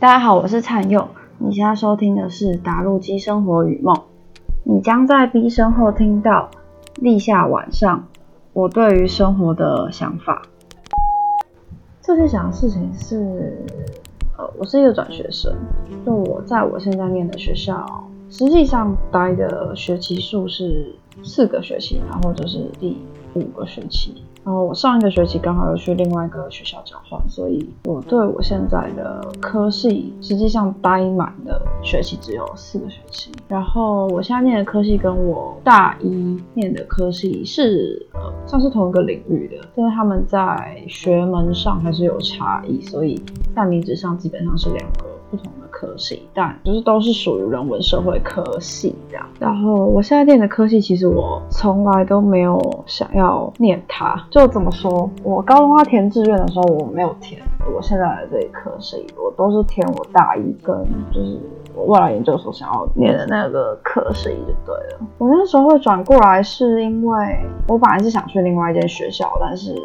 大家好，我是灿佑。你现在收听的是《打路机生活与梦》。你将在 B 声后听到立夏晚上我对于生活的想法。这次想的事情是，呃，我是一个转学生，就我在我现在念的学校，实际上待的学期数是四个学期，然后就是第五个学期。然后我上一个学期刚好又去另外一个学校交换，所以我对我现在的科系实际上待满的学期只有四个学期。然后我现在念的科系跟我大一念的科系是呃算是同一个领域的，但是他们在学门上还是有差异，所以在名字上基本上是两个不同的科系，但就是都是属于人文社会科系这样。然后我现在念的科系其实我从来都没有想要念它。就怎么说，我高中要填志愿的时候，我没有填我现在的这一科系，我都是填我大一跟就是我未来研究所想要念的那个科系就对了。我那时候会转过来，是因为我本来是想去另外一间学校，但是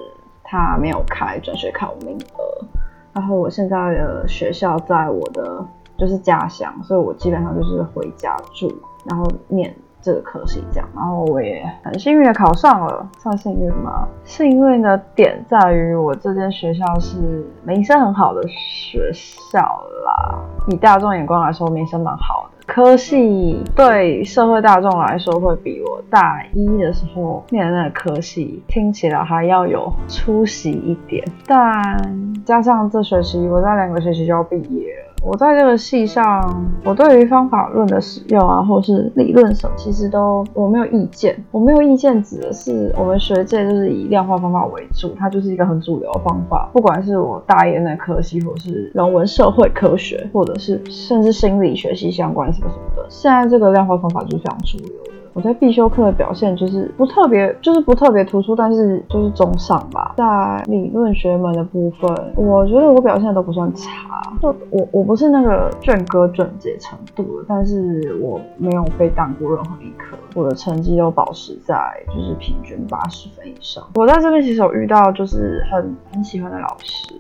他没有开转学考名额。然后我现在的学校在我的就是家乡，所以我基本上就是回家住，然后念。这个科系这样，然后我也很幸运的考上了，算幸运吗？幸运的点在于我这间学校是名声很好的学校啦，以大众眼光来说，名声蛮好的。科系对社会大众来说，会比我大一的时候念的那个科系听起来还要有出息一点，但加上这学期我在两个学期就要毕业了。我在这个系上，我对于方法论的使用啊，或是理论什么，其实都我没有意见。我没有意见指的是我们学界就是以量化方法为主，它就是一个很主流的方法。不管是我大一的科系，或是人文社会科学，或者是甚至心理学系相关什么什么的，现在这个量化方法就是非常主流的。我在必修课的表现就是不特别，就是不特别突出，但是就是中上吧。在理论学门的部分，我觉得我表现都不算差。就我我不是那个卷哥卷姐程度，但是我没有被当过任何一科，我的成绩都保持在就是平均八十分以上。我在这边其实有遇到就是很很喜欢的老师。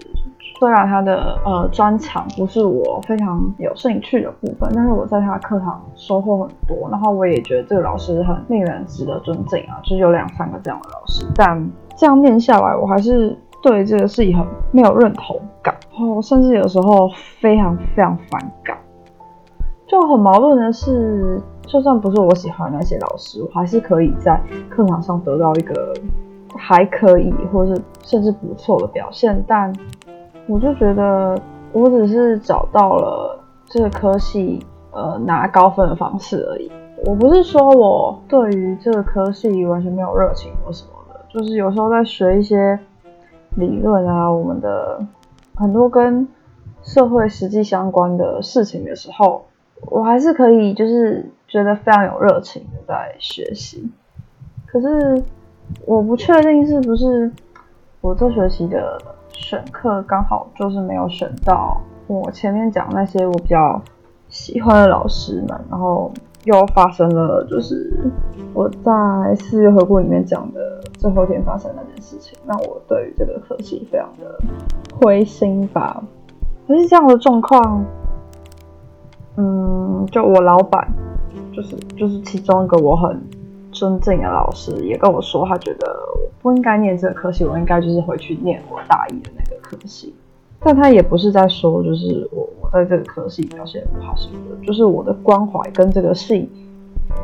虽然他的呃专长不是我非常有兴趣的部分，但是我在他课堂收获很多，然后我也觉得这个老师很令人值得尊敬啊，就是有两三个这样的老师。但这样念下来，我还是对这个事情很没有认同感，然后甚至有时候非常非常反感。就很矛盾的是，就算不是我喜欢那些老师，我还是可以在课堂上得到一个还可以，或是甚至不错的表现，但。我就觉得，我只是找到了这个科系，呃，拿高分的方式而已。我不是说我对于这个科系完全没有热情或什么的，就是有时候在学一些理论啊，我们的很多跟社会实际相关的事情的时候，我还是可以就是觉得非常有热情的在学习。可是我不确定是不是我这学期的。选课刚好就是没有选到我前面讲那些我比较喜欢的老师们，然后又发生了就是我在四月回顾里面讲的最后一天发生那件事情，让我对于这个科系非常的灰心吧。可是这样的状况，嗯，就我老板就是就是其中一个我很尊敬的老师也跟我说，他觉得我。不应该念这个科系，我应该就是回去念我大一的那个科系。但他也不是在说，就是我我在这个科系表现不好什么的，就是我的关怀跟这个系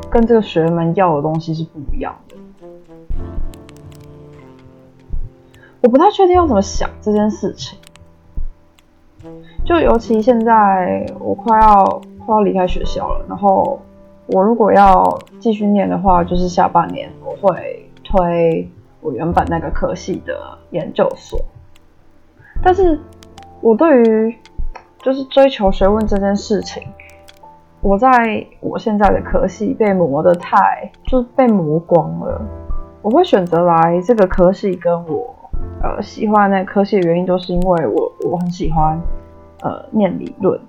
跟这个学们要的东西是不一样的。我不太确定要怎么想这件事情，就尤其现在我快要快要离开学校了，然后我如果要继续念的话，就是下半年我会推。我原本那个科系的研究所，但是我对于就是追求学问这件事情，我在我现在的科系被磨得太就是被磨光了。我会选择来这个科系，跟我呃喜欢那科系的原因，就是因为我我很喜欢呃念理论，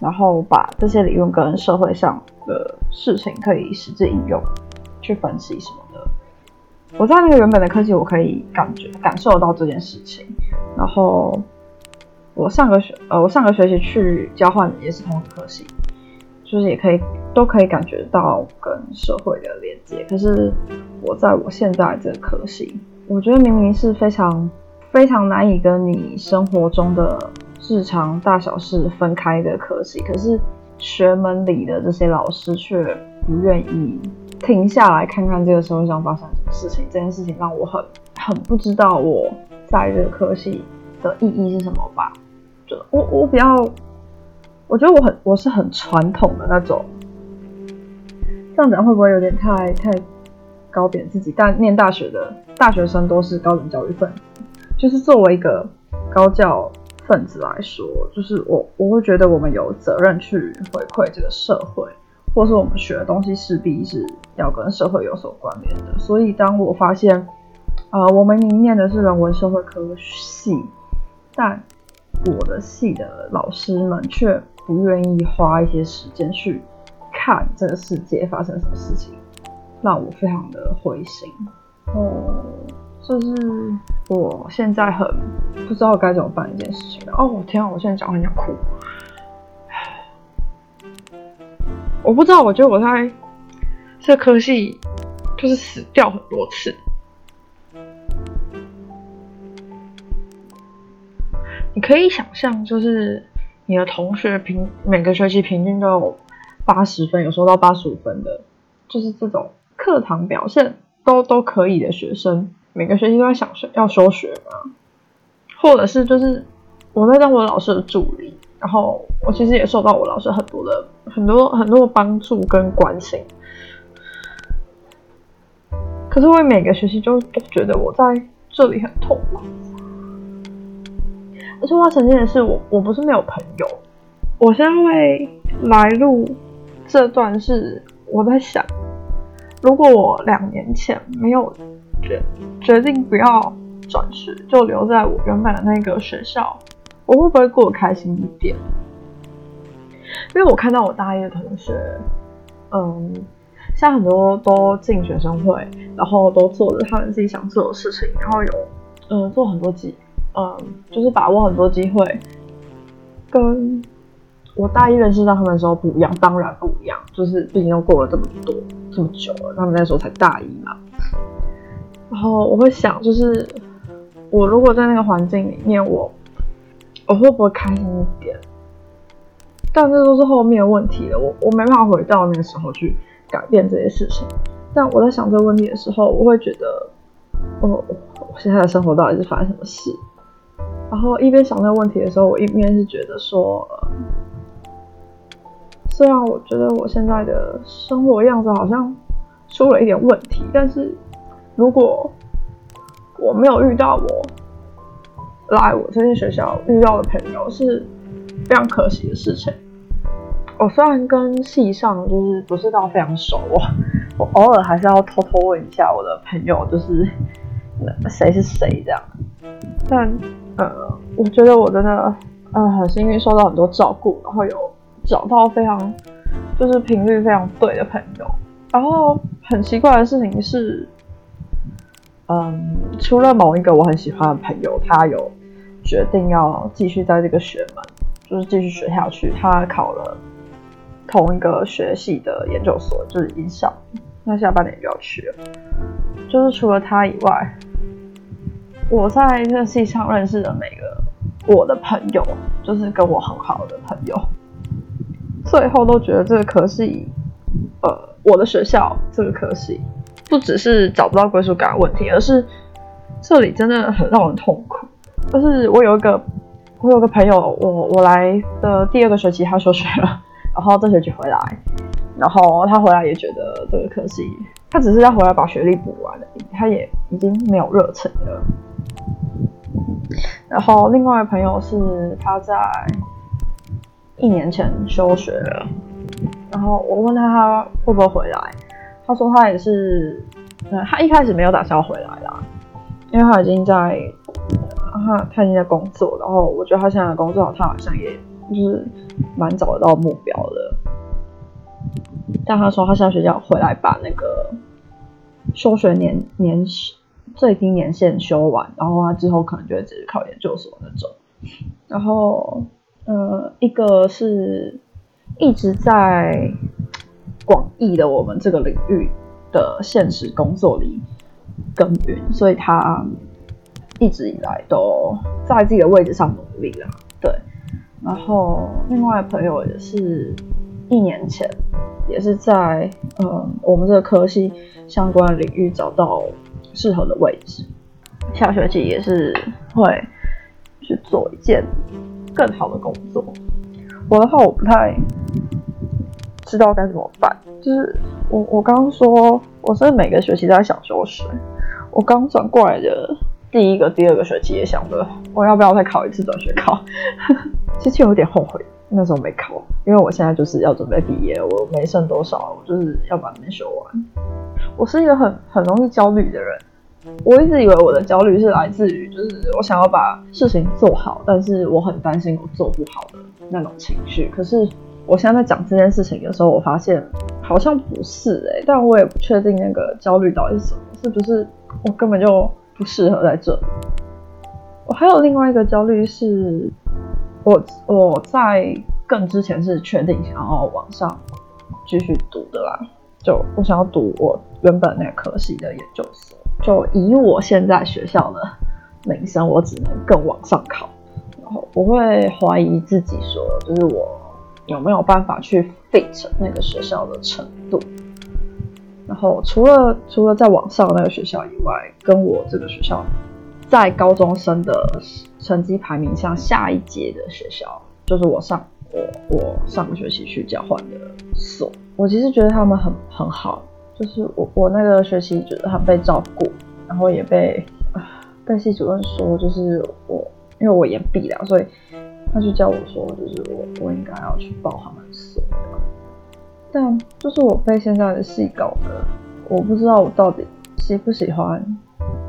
然后把这些理论跟社会上的事情可以实际应用，去分析什么的。我在那个原本的科技，我可以感觉感受到这件事情，然后我上个学呃，我上个学期去交换也是同一个科系，就是也可以都可以感觉到跟社会的连接。可是我在我现在这个科系，我觉得明明是非常非常难以跟你生活中的日常大小事分开的科系，可是学门里的这些老师却不愿意停下来看看这个社会上发生什么事情。这件事情让我很很不知道我在这个科系的意义是什么吧。就我我比较，我觉得我很我是很传统的那种，这样讲会不会有点太太高贬自己？但念大学的大学生都是高等教育分子，就是作为一个高教分子来说，就是我我会觉得我们有责任去回馈这个社会，或是我们学的东西势必是要跟社会有所关联的。所以当我发现，呃，我们明念的是人文社会科系，但我的系的老师们却不愿意花一些时间去看这个世界发生什么事情，让我非常的灰心。哦，就是我现在很不知道该怎么办一件事情。哦，我天啊，我现在讲很想哭。我不知道，我觉得我在这科系就是死掉很多次。你可以想象，就是你的同学平每个学期平均都有八十分，有时候到八十五分的，就是这种课堂表现都都可以的学生，每个学期都在想学要休学吗？或者是就是我在当我老师的助理，然后我其实也受到我老师很多的很多很多的帮助跟关心，可是我每个学期就都觉得我在这里很痛苦。而且我要澄清的是，我我不是没有朋友。我现在会来录这段是我在想，如果我两年前没有决定不要转学，就留在我原本的那个学校，我会不会过得开心一点？因为我看到我大一的同学，嗯，像很多都进学生会，然后都做了他们自己想做的事情，然后有嗯做很多集。嗯，就是把握很多机会，跟我大一认识到他们的时候不一样，当然不一样。就是毕竟又过了这么多这么久了，他们那时候才大一嘛。然后我会想，就是我如果在那个环境里面，我我会不会开心一点？但这都是后面问题了，我我没办法回到那个时候去改变这些事情。但我在想这个问题的时候，我会觉得，哦，我现在的生活到底是发生什么事？然后一边想这个问题的时候，我一边是觉得说，虽然我觉得我现在的生活样子好像出了一点问题，但是如果我没有遇到我来我这间学校遇到的朋友，是非常可惜的事情。我虽然跟系上就是不是到非常熟，我 我偶尔还是要偷偷问一下我的朋友，就是谁是谁这样，但。呃，我觉得我真的，呃，很幸运受到很多照顾，然后有找到非常，就是频率非常对的朋友。然后很奇怪的事情是，嗯，除了某一个我很喜欢的朋友，他有决定要继续在这个学门，就是继续学下去。他考了同一个学系的研究所，就是医校，那下半年就要去了。就是除了他以外。我在这个系上认识的每个我的朋友，就是跟我很好的朋友，最后都觉得这个科系，呃，我的学校这个科系，不只是找不到归属感的问题，而是这里真的很让人痛苦。就是我有一个，我有个朋友，我我来的第二个学期他休学了，然后这学期回来，然后他回来也觉得这个可惜，他只是要回来把学历补完而已，他也已经没有热忱了。然后另外朋友是他在一年前休学了，然后我问他他会不会回来，他说他也是，呃他一开始没有打算要回来啦，因为他已经在，他他已经在工作，然后我觉得他现在的工作他好像也就是蛮找得到目标的，但他说他现在学校回来把那个休学年年。最低年限修完，然后他之后可能就会直接考研究所那种。然后呃，一个是一直在广义的我们这个领域的现实工作里耕耘，所以他一直以来都在自己的位置上努力啦。对，然后另外朋友也是一年前也是在呃我们这个科系相关领域找到适合的位置，下学期也是会去做一件更好的工作。我的话我不太知道该怎么办，就是我我刚刚说我是每个学期都在想休学，我刚转过来的。第一个、第二个学期也想着我要不要再考一次转学考，其实有点后悔那时候没考，因为我现在就是要准备毕业，我没剩多少，我就是要把那边修完。我是一个很很容易焦虑的人，我一直以为我的焦虑是来自于就是我想要把事情做好，但是我很担心我做不好的那种情绪。可是我现在在讲这件事情的时候，我发现好像不是哎，但我也不确定那个焦虑到底是什么，是不是我根本就。不适合在这里。我还有另外一个焦虑是，我我在更之前是确定想要往上继续读的啦，就我想要读我原本那科系的研究所。就以我现在学校的名声，我只能更往上考。然后我会怀疑自己，说就是我有没有办法去 fit 那个学校的程度。然后除了除了在网上那个学校以外，跟我这个学校在高中生的成绩排名上下一届的学校，就是我上我我上个学期去交换的所，我其实觉得他们很很好，就是我我那个学期觉得很被照顾，然后也被 被系主任说，就是我因为我延毕了，所以他就叫我说，就是我我应该要去报他们所。但就是我被现在的戏搞的，我不知道我到底喜不喜欢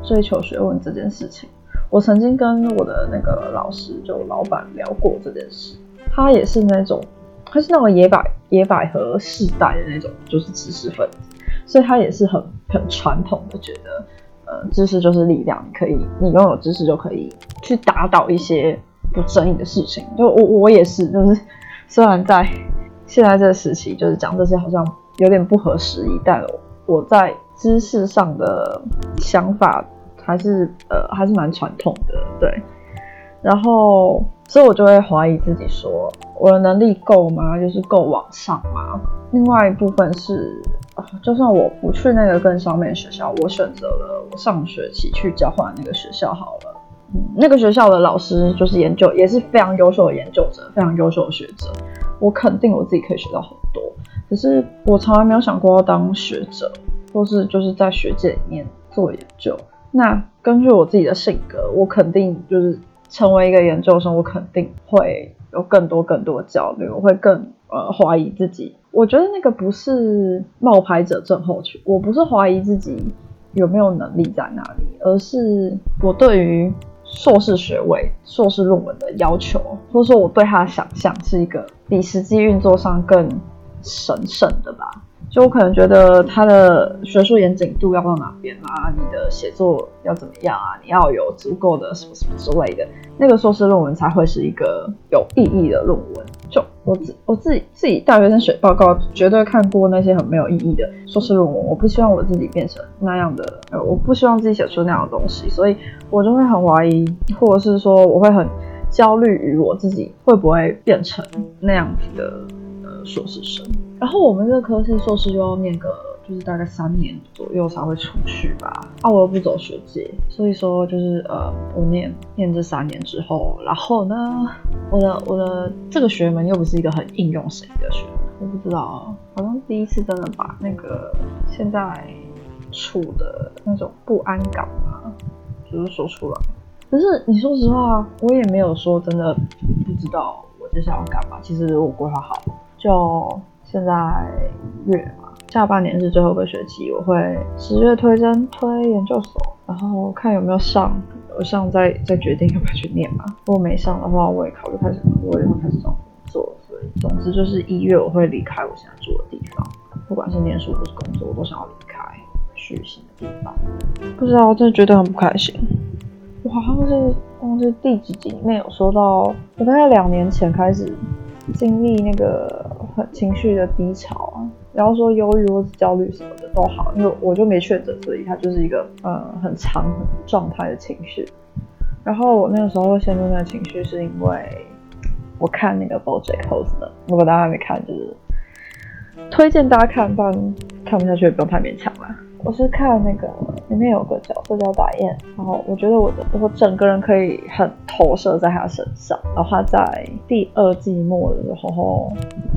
追求学问这件事情。我曾经跟我的那个老师，就老板聊过这件事，他也是那种，他是那种野百野百合世代的那种，就是知识分子，所以他也是很很传统的，觉得呃知识就是力量，可以你拥有知识就可以去打倒一些不正义的事情。就我我也是，就是虽然在。现在这个时期，就是讲这些好像有点不合时宜，但我在知识上的想法还是呃还是蛮传统的，对。然后，所以我就会怀疑自己，说我的能力够吗？就是够往上吗？另外一部分是，就算我不去那个更上面的学校，我选择了我上学期去交换那个学校好了。那个学校的老师就是研究，也是非常优秀的研究者，非常优秀的学者。我肯定我自己可以学到很多，可是我从来没有想过要当学者，或是就是在学界里面做研究。那根据我自己的性格，我肯定就是成为一个研究生，我肯定会有更多更多的焦虑，我会更呃怀疑自己。我觉得那个不是冒牌者症候群，我不是怀疑自己有没有能力在那里，而是我对于。硕士学位、硕士论文的要求，或者说我对他的想象是一个比实际运作上更神圣的吧。就我可能觉得他的学术严谨度要到哪边啊？你的写作要怎么样啊？你要有足够的什么什么之类的，那个硕士论文才会是一个有意义的论文。就我自我自己自己大学生写报告，绝对看过那些很没有意义的硕士论文。我不希望我自己变成那样的，呃，我不希望自己写出那样的东西，所以我就会很怀疑，或者是说我会很焦虑于我自己会不会变成那样子的呃硕士生。然后我们这个科系硕士就要念个，就是大概三年左右才会出去吧。啊，我又不走学界，所以说就是呃，我念念这三年之后，然后呢，我的我的这个学门又不是一个很应用型的学，我不知道，好像第一次真的把那个现在处的那种不安感啊，就是说出来。可是你说实话，我也没有说真的不知道我接下来要干嘛。其实我规划好，就。现在月嘛，下半年是最后一个学期，我会十月推甄推研究所，然后看有没有上，有上再再决定要不要去念嘛。如果没上的话，我也考虑开始，我也会开始找工作。所以总之就是一月我会离开我现在住的地方，不管是念书或是工作，我都想要离开去新的地方。不知道，我真的觉得很不开心。我好像是，忘记第几集里面有说到，我大概两年前开始经历那个情绪的低潮，然后说忧郁或者焦虑什么的都好，因为我就没确诊，所以它就是一个呃很长状态的情绪。然后我那个时候会陷入那个情绪，是因为我看那个《BoJack Horseman》，如果大家还没看，就是推荐大家看，但看不下去也不用太勉强了。我是看那个里面有个角色叫打燕，然后我觉得我的我整个人可以很投射在他身上。然后他在第二季末的时候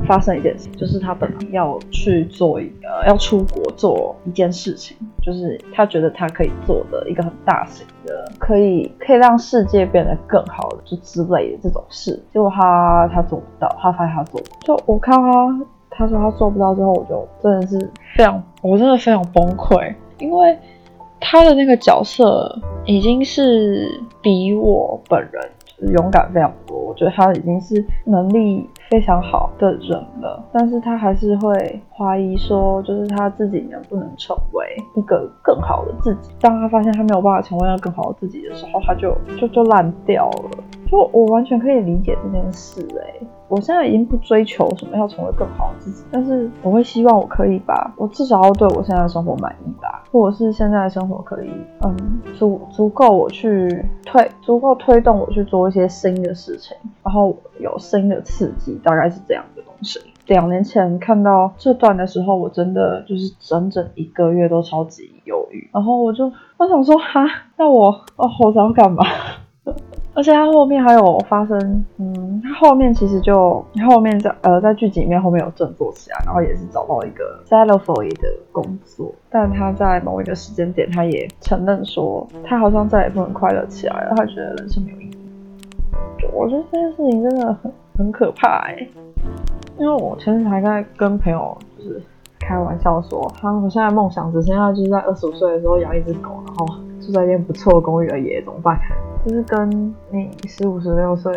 发生一件事情，就是他本来要去做一个要出国做一件事情，就是他觉得他可以做的一个很大型的，可以可以让世界变得更好的就之类的这种事。结果他他做不到，他发现他做不到。就我看他。他说他做不到之后，我就真的是非常，我真的非常崩溃，因为他的那个角色已经是比我本人勇敢非常多，我觉得他已经是能力非常好的人了，但是他还是会怀疑说，就是他自己能不能成为一个更好的自己。当他发现他没有办法成为那更好的自己的时候，他就就就烂掉了。就我完全可以理解这件事哎。我现在已经不追求什么要成为更好的自己，但是我会希望我可以把我至少要对我现在的生活满意吧，或者是现在的生活可以，嗯，足足够我去推，足够推动我去做一些新的事情，然后有新的刺激，大概是这样的东西。两年前看到这段的时候，我真的就是整整一个月都超级忧郁，然后我就我想说哈，那我哦，我要干嘛？而且他后面还有发生，嗯，他后面其实就后面在呃在剧集里面后面有振作起来，然后也是找到一个 s a l a f y 的工作，但他在某一个时间点，他也承认说他好像再也不能快乐起来了，他觉得人生没有意义。我觉得这件事情真的很很可怕哎，因为我前阵还在跟朋友就是开玩笑说，他们现在梦想只剩下就是在二十五岁的时候养一只狗，然后住在一间不错的公寓而已，怎么办？就是跟你十五十六岁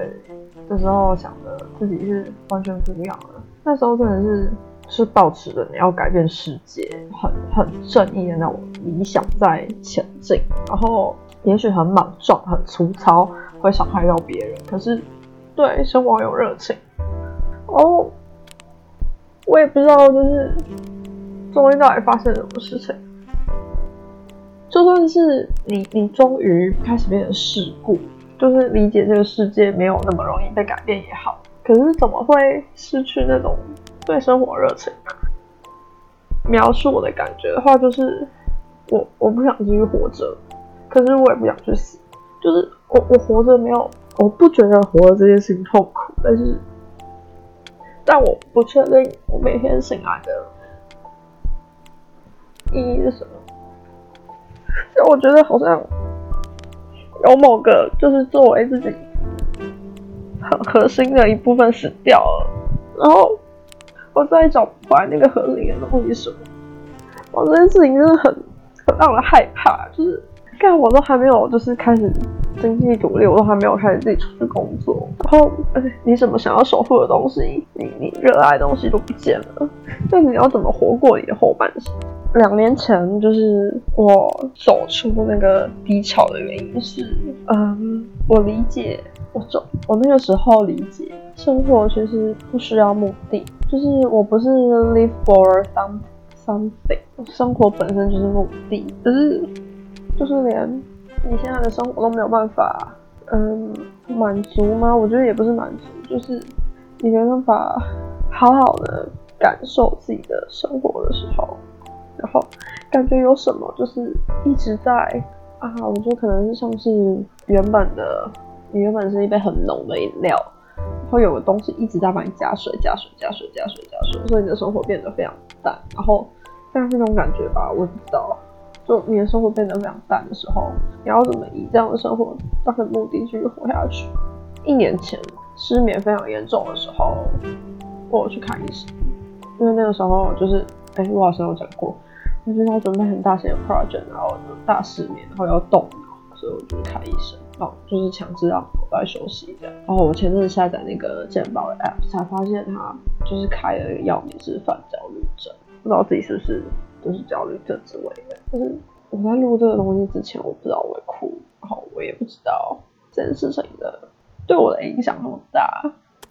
的时候想的自己是完全不一样的。那时候真的是是抱持着你要改变世界，很很正义的那种理想在前进。然后也许很莽撞、很粗糙，会伤害到别人，可是对生活有热情。哦，我也不知道，就是中间到底发生什么事情。就算是你，你终于开始变成世故，就是理解这个世界没有那么容易被改变也好，可是怎么会失去那种对生活热情呢？描述我的感觉的话，就是我我不想继续活着，可是我也不想去死，就是我我活着没有，我不觉得活着这件事情痛苦，但是但我不确定我每天醒来的意义是什么。就我觉得好像有某个就是作为自己很核心的一部分死掉了，然后我再找不回来那个核心的东西什么，哇，这件事情真的很很让人害怕。就是看我都还没有就是开始经济独立，我都还没有开始自己出去工作，然后你什么想要守护的东西，你你热爱的东西都不见了，那你要怎么活过你的后半生？两年前，就是我走出那个低潮的原因是，嗯，我理解，我走，我那个时候理解，生活其实不需要目的，就是我不是 live for some something，生活本身就是目的，可是就是连你现在的生活都没有办法，嗯，满足吗？我觉得也不是满足，就是你没办法好好的感受自己的生活的时候。然后感觉有什么，就是一直在啊，我觉得可能是像是原本的，你原本是一杯很浓的饮料，然后有个东西一直在帮你加水、加水、加水、加水、加水，所以你的生活变得非常淡。然后，但是那种感觉吧，我也不知道，就你的生活变得非常淡的时候，你要怎么以这样的生活当成目的继续活下去？一年前失眠非常严重的时候，我去看医生，因为那个时候就是，哎，我好像有讲过。就是要准备很大型的 project，然后大失眠，然后要动脑，所以我就看医生，哦，就是强制让我来休息这样。然后我前阵子下载那个健保的 app，才发现他就是开了一个药名是犯焦虑症，不知道自己是不是就是焦虑症之类的。就是我在录这个东西之前，我不知道我会哭，然后我也不知道这件事情的对我的影响那么大。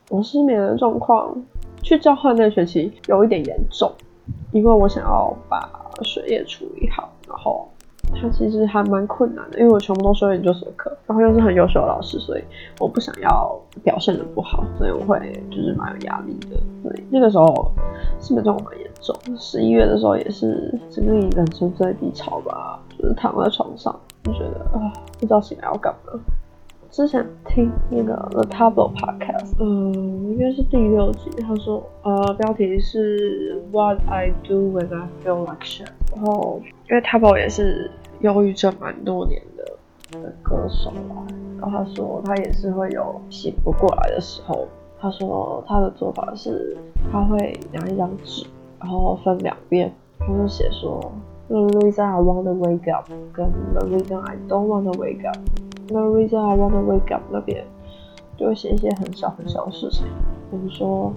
我失眠的状况去交换那学期有一点严重，因为我想要把学业处理好，然后。他其实还蛮困难的，因为我全部都修研究所课，然后又是很优秀的老师，所以我不想要表现的不好，所以我会就是蛮有压力的。对，那个时候失眠状况蛮严重，十一月的时候也是经历人生最低潮吧，就是躺在床上就觉得啊，不知道醒来要干嘛。之前听那个 The Table Podcast，嗯，应该是第六集，他说呃，标题是 What I Do When I Feel Like Shit，然后因为 Table 也是。忧郁症蛮多年的歌手啦，然后他说他也是会有醒不过来的时候。他说他的做法是他会拿一张纸，然后分两边，他就写说 The reason I want to wake up 跟 The reason I don't want to wake up。The reason I want to wake up 那边就会写一些很小很小的事情，比如说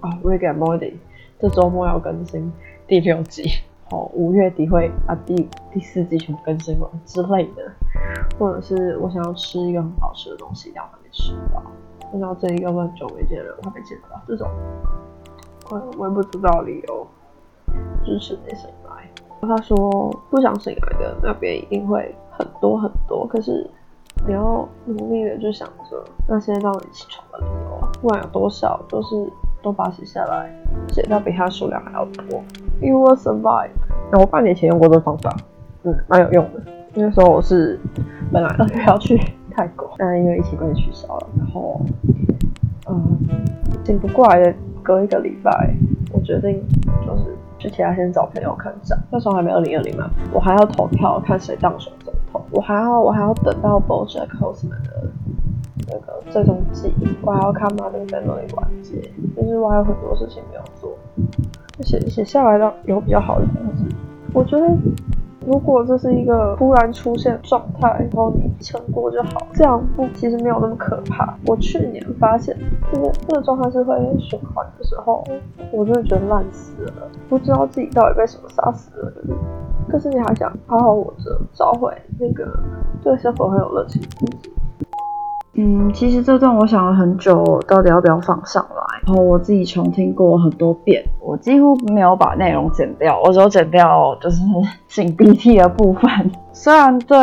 啊，Rick and Morty 这周末要更新第六集。哦，五月底会把第第四季全部更新完之类的，或者是我想要吃一个很好吃的东西，但我没吃到，看到这一个很久没见的人，我还没见到，这种，我我也不知道理由支持你醒来。他说不想醒来的那边一定会很多很多，可是你要努力的去想着那些让你起床的理由，不管有多少，都是都把写下来，写到比他数量还要多。You will survive。我半年前用过这个方法，嗯，蛮有用的。那时候我是本来二月要去泰国，但因为疫情关系取消了。然后，嗯，醒不过来的隔一个礼拜，我决定就是去其他先找朋友看展。那时候还没二零二零嘛，我还要投票看谁当选总统，我还要我还要等到 BoJack Horseman 的那个最终季，我还要看 Modern Family 完结，就是我还有很多事情没有做。写写下来了有比较好的东西。我觉得，如果这是一个突然出现状态，然后你撑过就好，这样不其实没有那么可怕。我去年发现，就是这个状态是会循环的时候，我真的觉得烂死了，不知道自己到底被什么杀死了。可是你还想好好活着，找回那个对生活很有热情的自己。嗯，其实这段我想了很久，到底要不要放上来。然后我自己重听过很多遍，我几乎没有把内容剪掉，我只有剪掉就是 擤鼻涕的部分。虽然对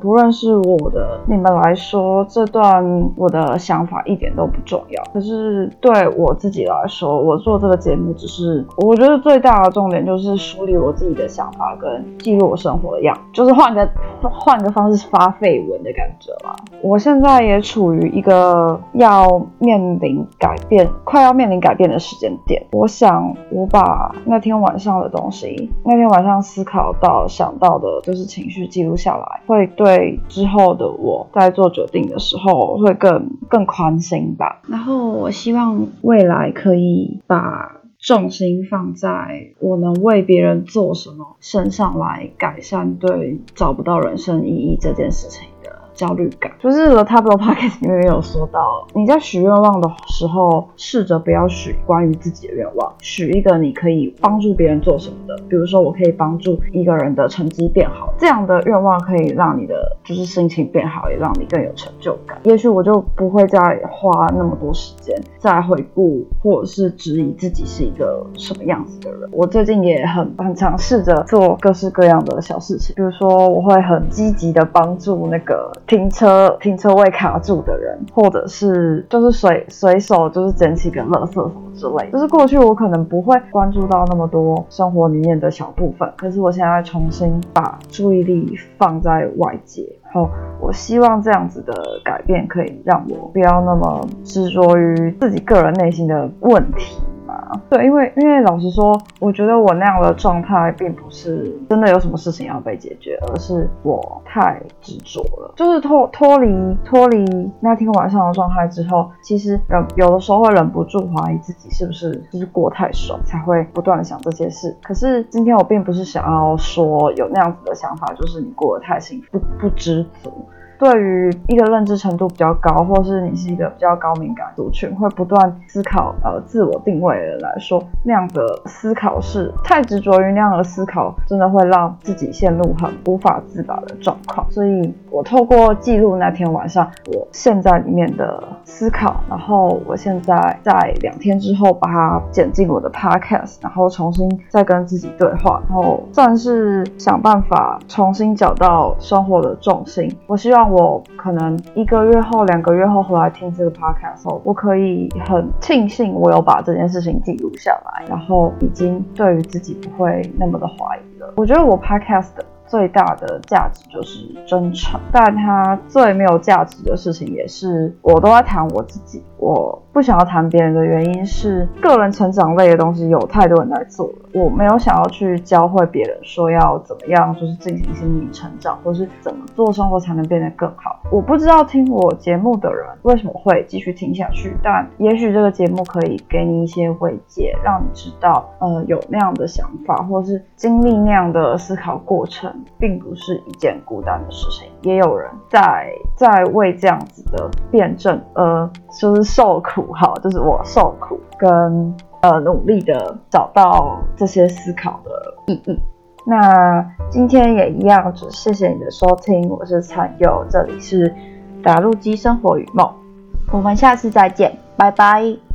不认识我的你们来说，这段我的想法一点都不重要，可是对我自己来说，我做这个节目只是我觉得最大的重点就是梳理我自己的想法跟记录我生活的样，就是换个换个方式发绯闻的感觉啦。我现在也处于一个要面临改变。快要面临改变的时间点，我想我把那天晚上的东西，那天晚上思考到想到的，就是情绪记录下来，会对之后的我在做决定的时候会更更宽心吧。然后我希望未来可以把重心放在我能为别人做什么身上来改善对找不到人生意义这件事情。焦虑感，就是 The Table Podcast 里面有说到，你在许愿望的时候，试着不要许关于自己的愿望，许一个你可以帮助别人做什么的，比如说我可以帮助一个人的成绩变好，这样的愿望可以让你的就是心情变好，也让你更有成就感。也许我就不会再花那么多时间再回顾或者是质疑自己是一个什么样子的人。我最近也很很尝试着做各式各样的小事情，比如说我会很积极的帮助那个。停车停车位卡住的人，或者是就是随随手就是捡起个垃圾什么之类，就是过去我可能不会关注到那么多生活里面的小部分，可是我现在重新把注意力放在外界，然后我希望这样子的改变可以让我不要那么执着于自己个人内心的问题。对，因为因为老实说，我觉得我那样的状态并不是真的有什么事情要被解决，而是我太执着了。就是脱脱离脱离那天晚上的状态之后，其实忍有的时候会忍不住怀疑自己是不是就是过太爽，才会不断的想这些事。可是今天我并不是想要说有那样子的想法，就是你过得太幸福不不知足。对于一个认知程度比较高，或是你是一个比较高敏感族群，会不断思考呃自我定位的人来说，那样的思考是太执着于那样的思考，真的会让自己陷入很无法自拔的状况。所以我透过记录那天晚上我现在里面的思考，然后我现在在两天之后把它剪进我的 podcast，然后重新再跟自己对话，然后算是想办法重新找到生活的重心。我希望。我可能一个月后、两个月后回来听这个 podcast 后，我可以很庆幸我有把这件事情记录下来，然后已经对于自己不会那么的怀疑了。我觉得我 podcast 最大的价值就是真诚，但它最没有价值的事情也是我都在谈我自己。我不想要谈别人的原因是，个人成长类的东西有太多人在做了，我没有想要去教会别人说要怎么样，就是进行心理成长，或是怎么做生活才能变得更好。我不知道听我节目的人为什么会继续听下去，但也许这个节目可以给你一些慰藉，让你知道，呃，有那样的想法，或是经历那样的思考过程，并不是一件孤单的事情，也有人在在为这样子的辩证，呃，就是。受苦哈，就是我受苦跟呃努力的找到这些思考的意义。那今天也一样，只谢谢你的收听，我是灿佑，这里是打路机生活与梦，我们下次再见，拜拜。